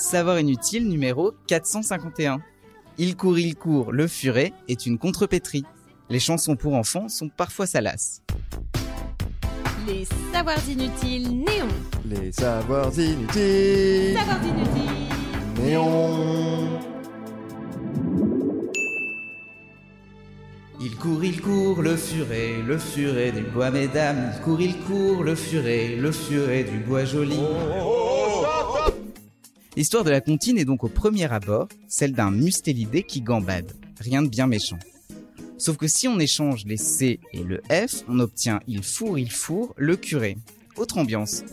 Savoir inutile numéro 451. Il court, il court, le furet est une contrepétrie. Les chansons pour enfants sont parfois salaces. Les savoirs inutiles néons. Les savoirs inutiles. Savoirs inutiles. Néon. Il court, il court, le furet, le furet du bois, mesdames. Il court, il court, le furet, le furet du bois joli. L'histoire de la comptine est donc au premier abord celle d'un mustélidé qui gambade. Rien de bien méchant. Sauf que si on échange les C et le F, on obtient il fourre, il fourre, le curé. Autre ambiance.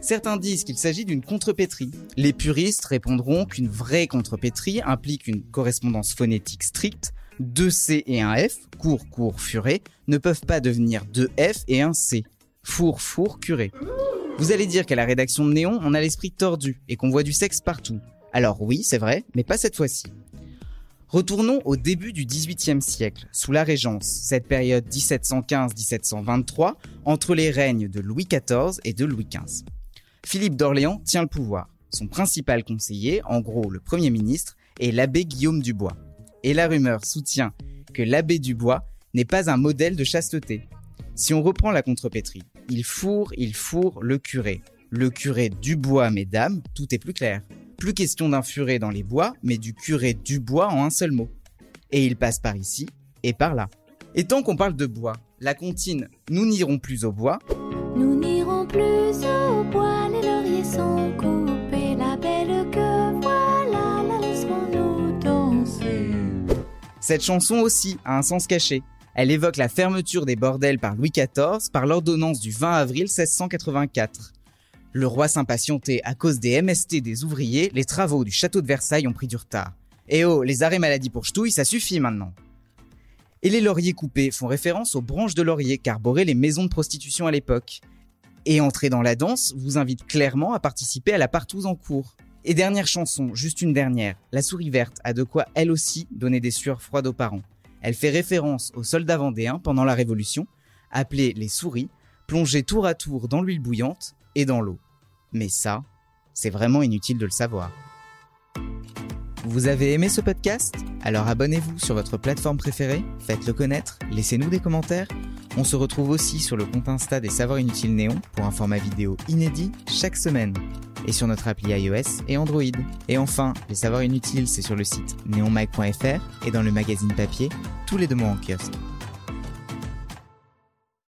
Certains disent qu'il s'agit d'une contrepétrie. Les puristes répondront qu'une vraie contrepétrie implique une correspondance phonétique stricte. Deux C et un F, court, court, furet, ne peuvent pas devenir deux F et un C. Four, four, curé. Vous allez dire qu'à la rédaction de Néon, on a l'esprit tordu et qu'on voit du sexe partout. Alors oui, c'est vrai, mais pas cette fois-ci. Retournons au début du XVIIIe siècle, sous la Régence, cette période 1715-1723, entre les règnes de Louis XIV et de Louis XV. Philippe d'Orléans tient le pouvoir. Son principal conseiller, en gros le Premier ministre, est l'abbé Guillaume Dubois. Et la rumeur soutient que l'abbé Dubois n'est pas un modèle de chasteté. Si on reprend la contrepétrie, il fourre, il fourre le curé. Le curé Dubois, mesdames, tout est plus clair. Plus question d'un furet dans les bois, mais du curé Dubois en un seul mot. Et il passe par ici et par là. Et tant qu'on parle de bois, la comptine Nous n'irons plus au bois Nous n'irons plus au bois, les lauriers sont coupés, la belle que voilà, la laisserons-nous danser. Cette chanson aussi a un sens caché. Elle évoque la fermeture des bordels par Louis XIV par l'ordonnance du 20 avril 1684. Le roi s'impatientait à cause des MST des ouvriers, les travaux du château de Versailles ont pris du retard. Et oh, les arrêts maladie pour ch'touille, ça suffit maintenant. Et les lauriers coupés font référence aux branches de laurier qu'arboraient les maisons de prostitution à l'époque. Et entrer dans la danse vous invite clairement à participer à la partouze en cours. Et dernière chanson, juste une dernière, La souris verte a de quoi elle aussi donner des sueurs froides aux parents. Elle fait référence aux soldats vendéens pendant la Révolution, appelés les souris, plongés tour à tour dans l'huile bouillante et dans l'eau. Mais ça, c'est vraiment inutile de le savoir. Vous avez aimé ce podcast? Alors abonnez-vous sur votre plateforme préférée, faites-le connaître, laissez-nous des commentaires. On se retrouve aussi sur le compte Insta des Savoirs Inutiles Néon pour un format vidéo inédit chaque semaine. Et sur notre appli iOS et Android. Et enfin, les Savoirs Inutiles, c'est sur le site neonmag.fr et dans le magazine papier, tous les deux mois en kiosque.